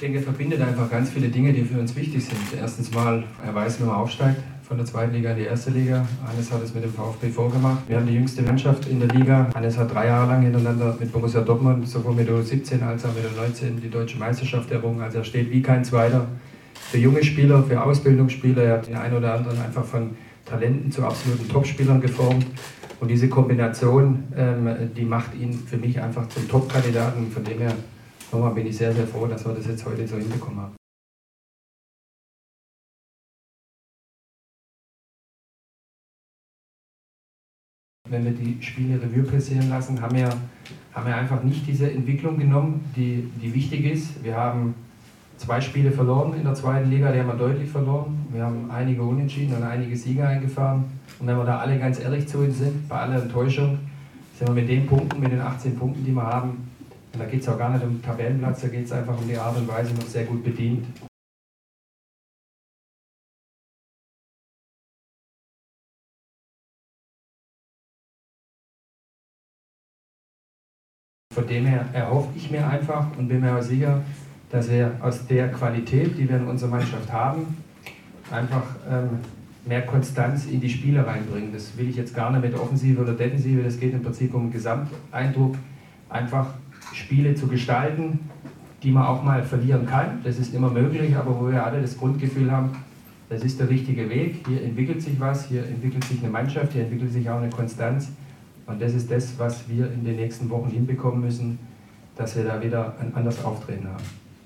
denke, er verbindet einfach ganz viele Dinge, die für uns wichtig sind. Erstens mal, er weiß, wie man aufsteigt von der zweiten Liga in die erste Liga. Hannes hat es mit dem VfB vorgemacht. Wir haben die jüngste Mannschaft in der Liga. Hannes hat drei Jahre lang hintereinander mit Borussia Dortmund, sowohl mit der 17 als auch mit der 19 die deutsche Meisterschaft errungen. Also er steht wie kein Zweiter für junge Spieler, für Ausbildungsspieler. Er hat den einen oder anderen einfach von Talenten zu absoluten Topspielern geformt. Und diese Kombination, ähm, die macht ihn für mich einfach zum Top-Kandidaten. Von dem her nochmal bin ich sehr, sehr froh, dass wir das jetzt heute so hinbekommen haben. Wenn wir die Spiele Revue passieren lassen, haben wir, haben wir einfach nicht diese Entwicklung genommen, die, die wichtig ist. Wir haben zwei Spiele verloren in der zweiten Liga, die haben wir deutlich verloren. Wir haben einige Unentschieden und einige Siege eingefahren. Und wenn wir da alle ganz ehrlich zu uns sind, bei aller Enttäuschung, sind wir mit den Punkten, mit den 18 Punkten, die wir haben, da geht es auch gar nicht um Tabellenplatz, da geht es einfach um die Art und Weise noch sehr gut bedient. Von dem her erhoffe ich mir einfach und bin mir auch sicher, dass wir aus der Qualität, die wir in unserer Mannschaft haben, einfach ähm, mehr Konstanz in die Spiele reinbringen. Das will ich jetzt gar nicht mit Offensive oder Defensive, das geht im Prinzip um den Gesamteindruck, einfach Spiele zu gestalten, die man auch mal verlieren kann. Das ist immer möglich, aber wo wir alle das Grundgefühl haben, das ist der richtige Weg. Hier entwickelt sich was, hier entwickelt sich eine Mannschaft, hier entwickelt sich auch eine Konstanz. Und das ist das, was wir in den nächsten Wochen hinbekommen müssen, dass wir da wieder ein anderes Auftreten haben.